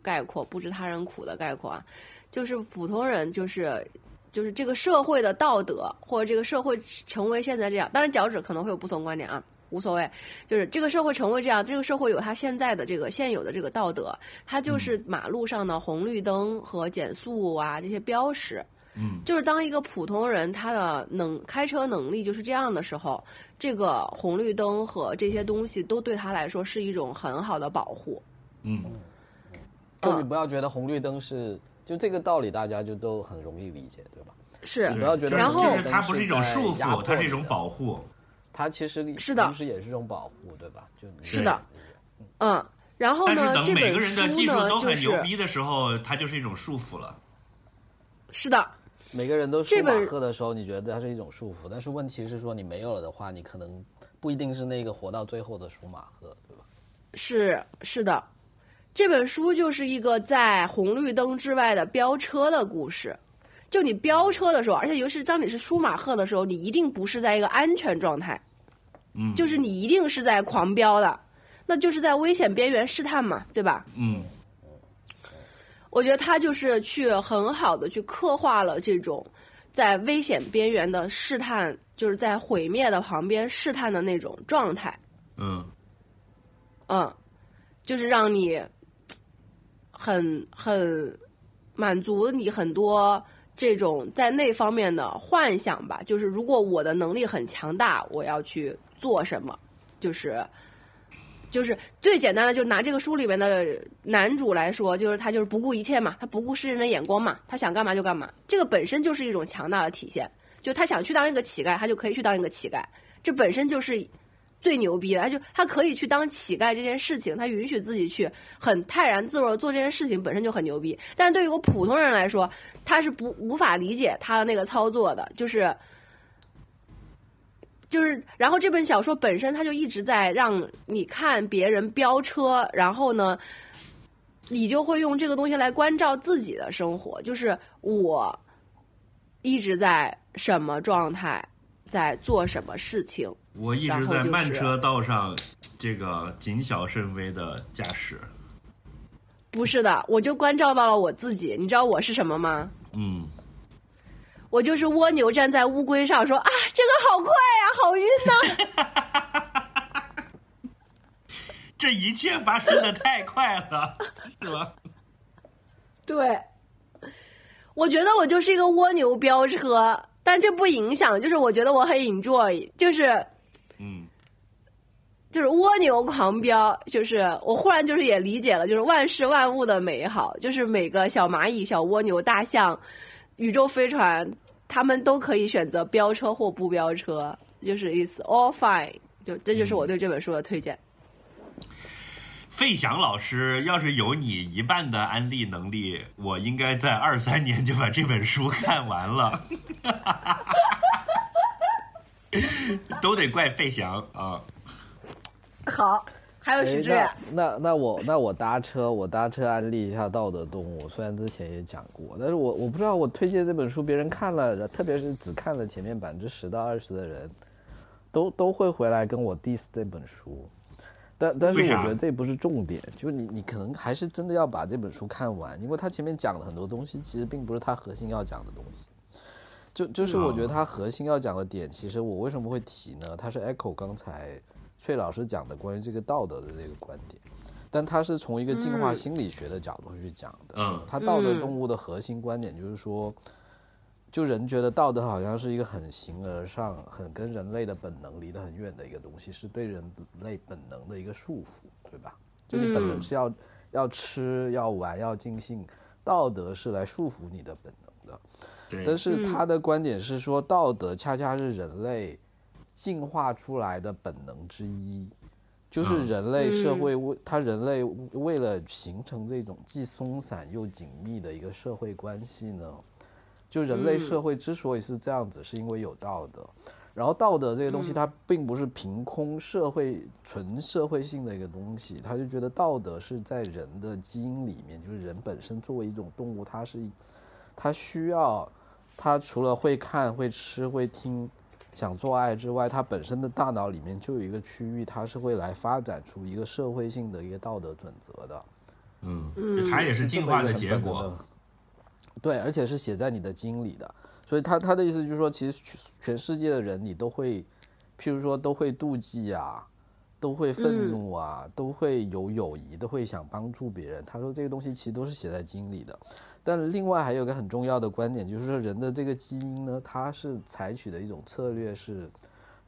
概括，不知他人苦的概括啊，就是普通人就是。就是这个社会的道德，或者这个社会成为现在这样，当然脚趾可能会有不同观点啊，无所谓。就是这个社会成为这样，这个社会有它现在的这个现有的这个道德，它就是马路上的红绿灯和减速啊这些标识。嗯，就是当一个普通人他的能开车能力就是这样的时候，这个红绿灯和这些东西都对他来说是一种很好的保护。嗯，就你不要觉得红绿灯是就这个道理，大家就都很容易理解，对吧？是你不要觉得然后就是它不是一种束缚，它是一种保护。它其实是的同时也是一种保护，对吧？就是的嗯，然后但呢，这是等每个本书人的技术呢都就是很牛逼的时候，它就是一种束缚了。是的，每个人都舒马赫的时候，你觉得它是一种束缚，但是问题是说你没有了的话，你可能不一定是那个活到最后的舒马赫，对吧？是是的，这本书就是一个在红绿灯之外的飙车的故事。就你飙车的时候，而且尤其是当你是舒马赫的时候，你一定不是在一个安全状态，嗯，就是你一定是在狂飙的，那就是在危险边缘试探嘛，对吧？嗯我觉得他就是去很好的去刻画了这种在危险边缘的试探，就是在毁灭的旁边试探的那种状态。嗯嗯，就是让你很很满足你很多这种在那方面的幻想吧。就是如果我的能力很强大，我要去做什么？就是就是最简单的，就拿这个书里面的男主来说，就是他就是不顾一切嘛，他不顾世人的眼光嘛，他想干嘛就干嘛。这个本身就是一种强大的体现。就他想去当一个乞丐，他就可以去当一个乞丐，这本身就是最牛逼的，他就他可以去当乞丐这件事情，他允许自己去很泰然自若的做这件事情，本身就很牛逼。但对于我普通人来说，他是不无法理解他的那个操作的，就是就是，然后这本小说本身他就一直在让你看别人飙车，然后呢，你就会用这个东西来关照自己的生活，就是我一直在什么状态，在做什么事情。我一直在慢车道上，这个谨小慎微的驾驶。不是的，我就关照到了我自己。你知道我是什么吗？嗯，我就是蜗牛站在乌龟上说啊，这个好快啊，好晕呐、这一切发生的太快了，是吧？对，我觉得我就是一个蜗牛飙车，但这不影响，就是我觉得我很 enjoy，就是嗯就是蜗牛狂飙，就是我忽然就是也理解了，就是万事万物的美好，就是每个小蚂蚁、小蜗牛、大象、宇宙飞船他们都可以选择飙车或不飙车，就是 it's all fine。就这就是我对这本书的推荐。费翔老师，要是有你一半的安利能力，我应该在二三年就把这本书看完了。都得怪费翔啊！好，还有许志远。那那那我那我搭车，我搭车安利一下《道德动物》，虽然之前也讲过，但是我我不知道我推荐这本书，别人看了，特别是只看了前面百分之十到二十的人，都都会回来跟我 diss 这本书。但但是我觉得这不是重点，就是你你可能还是真的要把这本书看完，因为他前面讲的很多东西，其实并不是他核心要讲的东西。就就是我觉得他核心要讲的点，其实我为什么会提呢？他是 echo 刚才崔老师讲的关于这个道德的这个观点，但他是从一个进化心理学的角度去讲的。嗯，他道德动物的核心观点就是说，就人觉得道德好像是一个很形而上、很跟人类的本能离得很远的一个东西，是对人类本能的一个束缚，对吧？就你本能是要要吃、要玩、要尽兴，道德是来束缚你的本能的。但是他的观点是说，道德恰恰是人类进化出来的本能之一，就是人类社会为他人类为了形成这种既松散又紧密的一个社会关系呢，就人类社会之所以是这样子，是因为有道德。然后道德这个东西，它并不是凭空社会纯社会性的一个东西，他就觉得道德是在人的基因里面，就是人本身作为一种动物，它是它需要。它除了会看、会吃、会听、想做爱之外，他本身的大脑里面就有一个区域，它是会来发展出一个社会性的一个道德准则的。嗯，它也是进化的结果。对，而且是写在你的基因里的。所以他他的意思就是说，其实全世界的人你都会，譬如说都会妒忌啊，都会愤怒啊，都会有友谊，都会想帮助别人。他说这个东西其实都是写在基因里的。但另外还有一个很重要的观点，就是说人的这个基因呢，它是采取的一种策略是，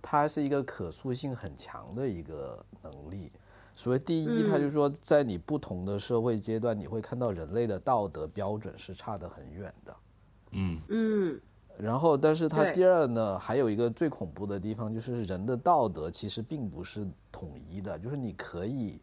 它是一个可塑性很强的一个能力。所谓第一，它就是说在你不同的社会阶段，你会看到人类的道德标准是差得很远的。嗯嗯。然后，但是它第二呢，还有一个最恐怖的地方，就是人的道德其实并不是统一的，就是你可以。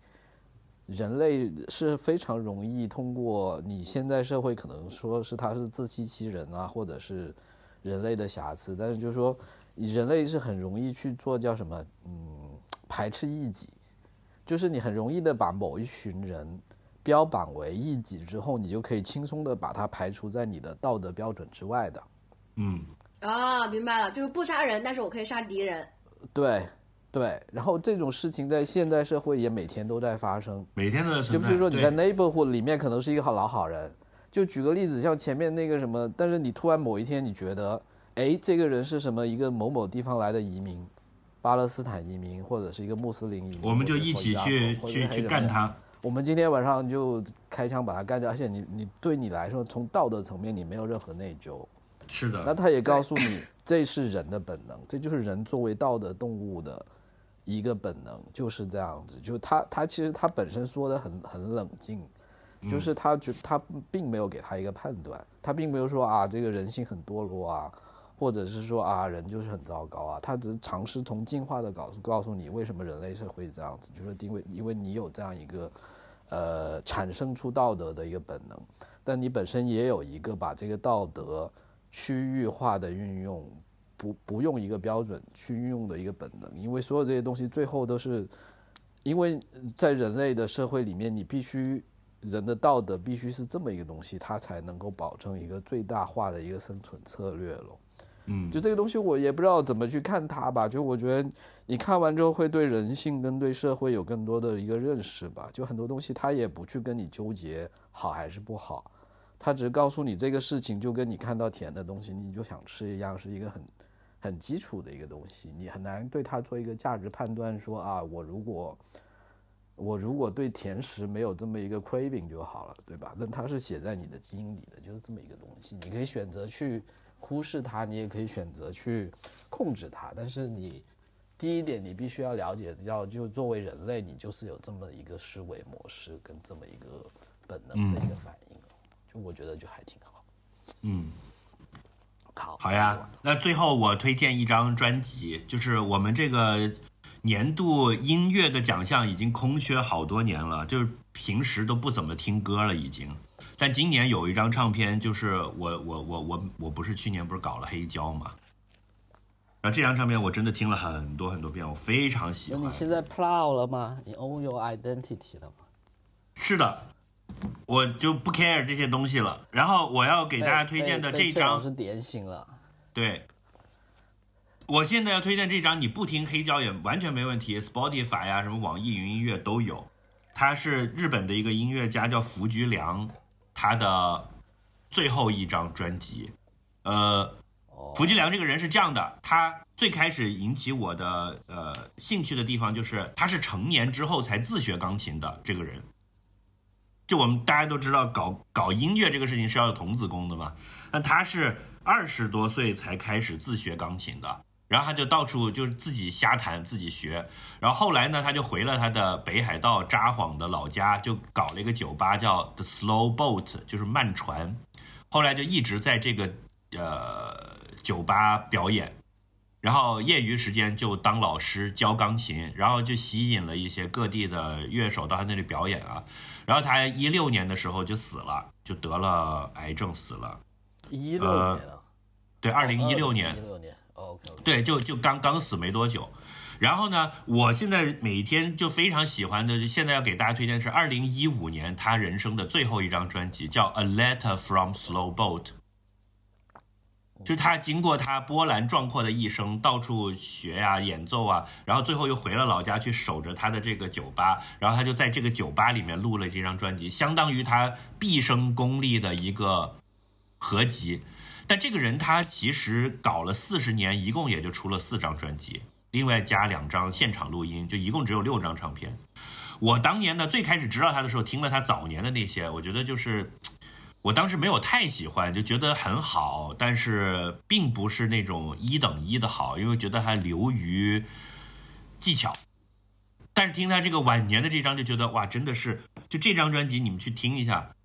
人类是非常容易通过你现在社会可能说是他是自欺欺人啊，或者是人类的瑕疵，但是就是说人类是很容易去做叫什么嗯排斥异己，就是你很容易的把某一群人标榜为异己之后，你就可以轻松的把它排除在你的道德标准之外的。嗯啊，明白了，就是不杀人，但是我可以杀敌人。对。对，然后这种事情在现代社会也每天都在发生，每天都在。就比如说你在 neighborhood 里面可能是一个好老好人，就举个例子，像前面那个什么，但是你突然某一天你觉得，哎，这个人是什么一个某某地方来的移民，巴勒斯坦移民或者是一个穆斯林移民，我们就一起去去去干他。我们今天晚上就开枪把他干掉，而且你你对你来说从道德层面你没有任何内疚。是的。那他也告诉你，这是人的本能，这就是人作为道德动物的。一个本能就是这样子，就他他其实他本身说的很很冷静，就是他觉他并没有给他一个判断，他并没有说啊这个人性很堕落啊，或者是说啊人就是很糟糕啊，他只是尝试从进化的角度告诉你为什么人类是会这样子，就是因为因为你有这样一个呃产生出道德的一个本能，但你本身也有一个把这个道德区域化的运用。不不用一个标准去运用的一个本能，因为所有这些东西最后都是，因为在人类的社会里面，你必须人的道德必须是这么一个东西，它才能够保证一个最大化的一个生存策略咯。嗯，就这个东西我也不知道怎么去看它吧，就我觉得你看完之后会对人性跟对社会有更多的一个认识吧。就很多东西它也不去跟你纠结好还是不好，它只是告诉你这个事情就跟你看到甜的东西你就想吃一样，是一个很。很基础的一个东西，你很难对它做一个价值判断，说啊，我如果我如果对甜食没有这么一个 craving 就好了，对吧？那它是写在你的基因里的，就是这么一个东西。你可以选择去忽视它，你也可以选择去控制它。但是你第一点，你必须要了解，要就作为人类，你就是有这么一个思维模式跟这么一个本能的一个反应。就我觉得就还挺好。嗯。好，好呀，那最后我推荐一张专辑，就是我们这个年度音乐的奖项已经空缺好多年了，就是平时都不怎么听歌了已经。但今年有一张唱片，就是我我我我我不是去年不是搞了黑胶嘛，然后这张唱片我真的听了很多很多遍，我非常喜欢。你现在 proud 了吗？你 own your identity 了吗？是的，我就不 care 这些东西了。然后我要给大家推荐的这一张是点醒了。对，我现在要推荐这张，你不听黑胶也完全没问题，Spotify 呀、什么网易云音乐都有。它是日本的一个音乐家叫福居良，他的最后一张专辑。呃，福居良这个人是这样的，他最开始引起我的呃兴趣的地方就是他是成年之后才自学钢琴的这个人。就我们大家都知道，搞搞音乐这个事情是要有童子功的嘛，那他是。二十多岁才开始自学钢琴的，然后他就到处就是自己瞎弹自己学，然后后来呢，他就回了他的北海道札幌的老家，就搞了一个酒吧叫 The Slow Boat，就是慢船，后来就一直在这个呃酒吧表演，然后业余时间就当老师教钢琴，然后就吸引了一些各地的乐手到他那里表演啊，然后他一六年的时候就死了，就得了癌症死了，一六年了。对，二零一六年，一六年，OK，对，就就刚刚死没多久。然后呢，我现在每天就非常喜欢的，现在要给大家推荐是二零一五年他人生的最后一张专辑，叫《A Letter from Slow Boat》。就他经过他波澜壮阔的一生，到处学呀、演奏啊，然后最后又回了老家去守着他的这个酒吧，然后他就在这个酒吧里面录了这张专辑，相当于他毕生功力的一个合集。但这个人他其实搞了四十年，一共也就出了四张专辑，另外加两张现场录音，就一共只有六张唱片。我当年呢最开始知道他的时候，听了他早年的那些，我觉得就是我当时没有太喜欢，就觉得很好，但是并不是那种一等一的好，因为觉得还流于技巧。但是听他这个晚年的这张，就觉得哇，真的是就这张专辑，你们去听一下，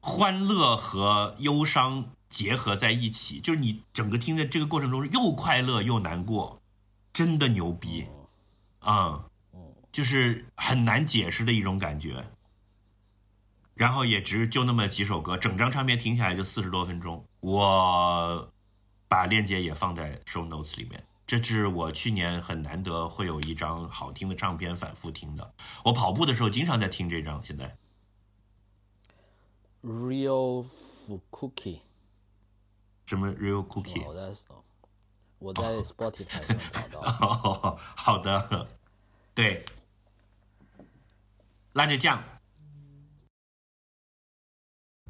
欢乐和忧伤。结合在一起，就是你整个听的这个过程中又快乐又难过，真的牛逼，嗯，就是很难解释的一种感觉。然后也只就那么几首歌，整张唱片听下来就四十多分钟。我把链接也放在 show notes 里面。这是我去年很难得会有一张好听的唱片反复听的。我跑步的时候经常在听这张。现在，Real Cookie。什么 real cookie？我在我在 Spotify 上找到。好的，对，辣椒酱。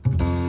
对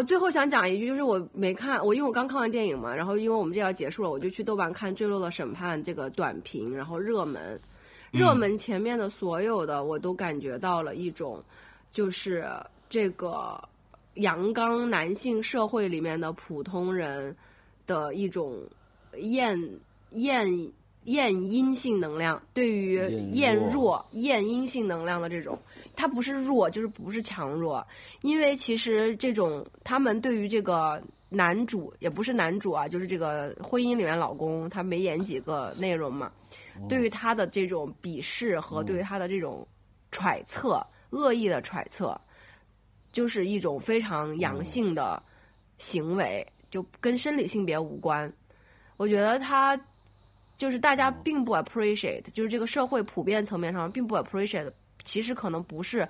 我最后想讲一句，就是我没看，我因为我刚看完电影嘛，然后因为我们这要结束了，我就去豆瓣看《坠落的审判》这个短评，然后热门，热门前面的所有的我都感觉到了一种，就是这个阳刚男性社会里面的普通人的一种厌厌厌阴性能量，对于厌厌弱弱厌阴性能量的这种，它不是弱，就是不是强弱，因为其实这种他们对于这个男主也不是男主啊，就是这个婚姻里面老公，他没演几个内容嘛，对于他的这种鄙视和对于他的这种揣测、恶意的揣测，就是一种非常阳性的行为，就跟生理性别无关。我觉得他就是大家并不 appreciate，就是这个社会普遍层面上并不 appreciate，其实可能不是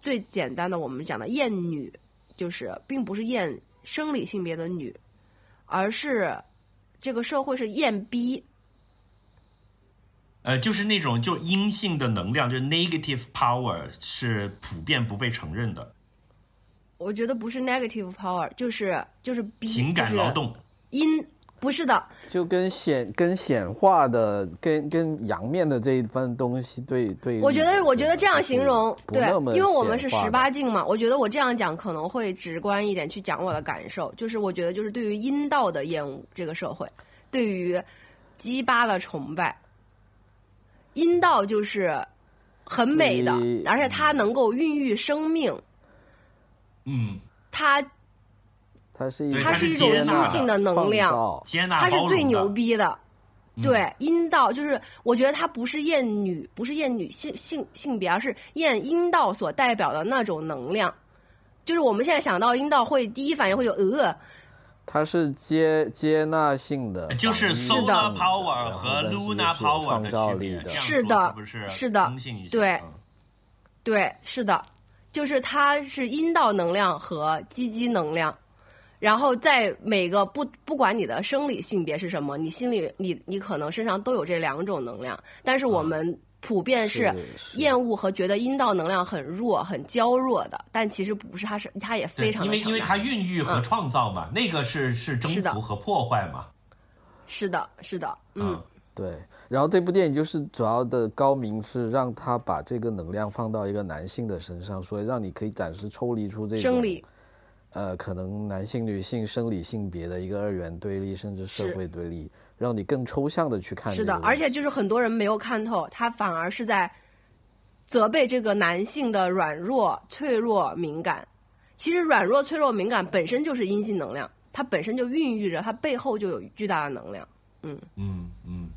最简单的我们讲的厌女，就是并不是厌生理性别的女，而是这个社会是厌逼。呃，就是那种就阴性的能量，就是 negative power 是普遍不被承认的我觉得不是 negative power，就是就是逼情感劳，动。就是阴不是的，就跟显跟显化的跟跟阳面的这一份东西对对。我觉得，我觉得这样形容对因为我们是十八禁嘛，我觉得我这样讲可能会直观一点去讲我的感受，就是我觉得就是对于阴道的厌恶，这个社会对于鸡巴的崇拜，阴道就是很美的，而且它能够孕育生命，嗯，它它是一它是一种阴性的能量，接纳它是最。牛逼的。嗯。对，阴道就是，我觉得它不是厌女，不是厌女性性性别，而是厌阴道所代表的那种能量。就是我们现在想到阴道会第一反应会有呃，它是接接纳性的，就是 solar power 和 lunar power 的区别，造是的是不是是的？对。嗯。对，是的，就是它是阴道能量和鸡鸡能量，然后在每个不不管你的生理性别是什么，你心里你你可能身上都有这两种能量，但是我们普遍是是厌恶和觉得阴道能量很弱、很娇弱的，但其实不是，它是它也非常因为因为。它孕育和嗯。创造嘛，那个是是征服和破坏嘛。是的，是的，嗯，对，然后这部电影就是主要的高明是让他把这个能量放到一个男性的身上，所以让你可以暂时抽离出这种生理呃可能男性女性生理性别的一个二元对立，甚至社会对立，让你更抽象的去看是的。而且就是很多人没有看透，他反而是在责备这个男性的软弱、脆弱、敏感。其实软弱、脆弱、敏感本身就是阴性能量，它本身就孕育着，它背后就有巨大的能量。嗯嗯，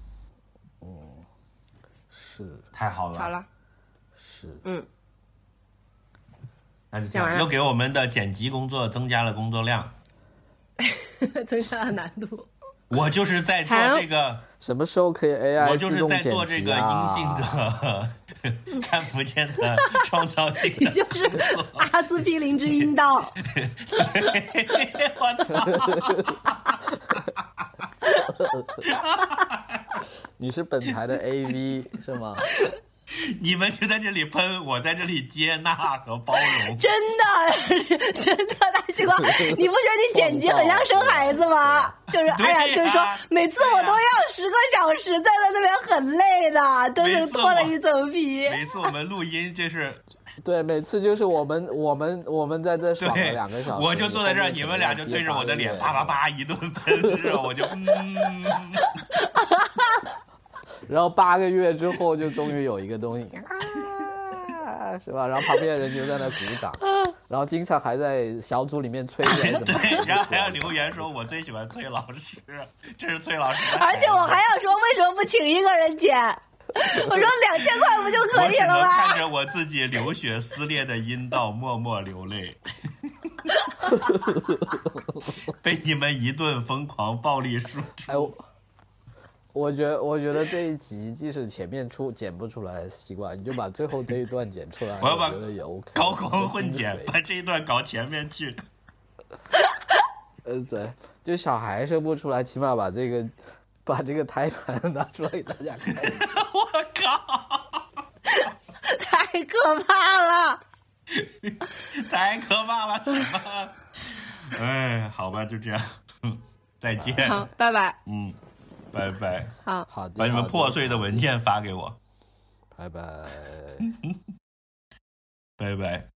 是太好了。好了，是，嗯，那就这样，讲完了又给我们的剪辑工作增加了工作量。增加了难度。我就是在做这个，什么时候可以 AI 我就是在自动剪做这个辑啊阴性的 看不见的创造性的就是阿司匹林之阴道，我操！你是本台的 AV 是吗？你们是在这里喷，我在这里接纳和包容。真的，真的，大西瓜，你不觉得你剪辑很像生孩子吗？就是，哎呀，就是说，每次我都要十个小时站在那边很累的，都是脱了一层皮。每次我们录音就是对，每次就是我们我们我们在这爽了对两个小时，我就坐在这儿，你们俩就对着我的脸啪啪啪。一顿喷？我就嗯，然后八个月之后，就终于有一个东西啊，是吧？然后旁边的人就在那鼓掌，然后经常还在小组里面催人怎么对，然后还要留言说我最喜欢崔老师，这是崔老师。而且我还要说，为什么不请一个人剪？我说两千块不就可以了吗？看着我自己流血撕裂的阴道默默流泪，被你们一顿疯狂暴力输出。哎，我我觉得，我觉得这一集即使前面出剪不出来的习惯，你就把最后这一段剪出来，我要把觉得也 OK。高光混剪，把这一段搞前面去。呃，对，就小孩生不出来，起码把这个把这个胎盘 拿出来给大家看。我靠！太可怕了！太可怕了，什么？哎，好吧，就这样，再见。好，拜拜。嗯，拜拜。好，好的，把你们破碎的文件发给我，拜拜。拜拜。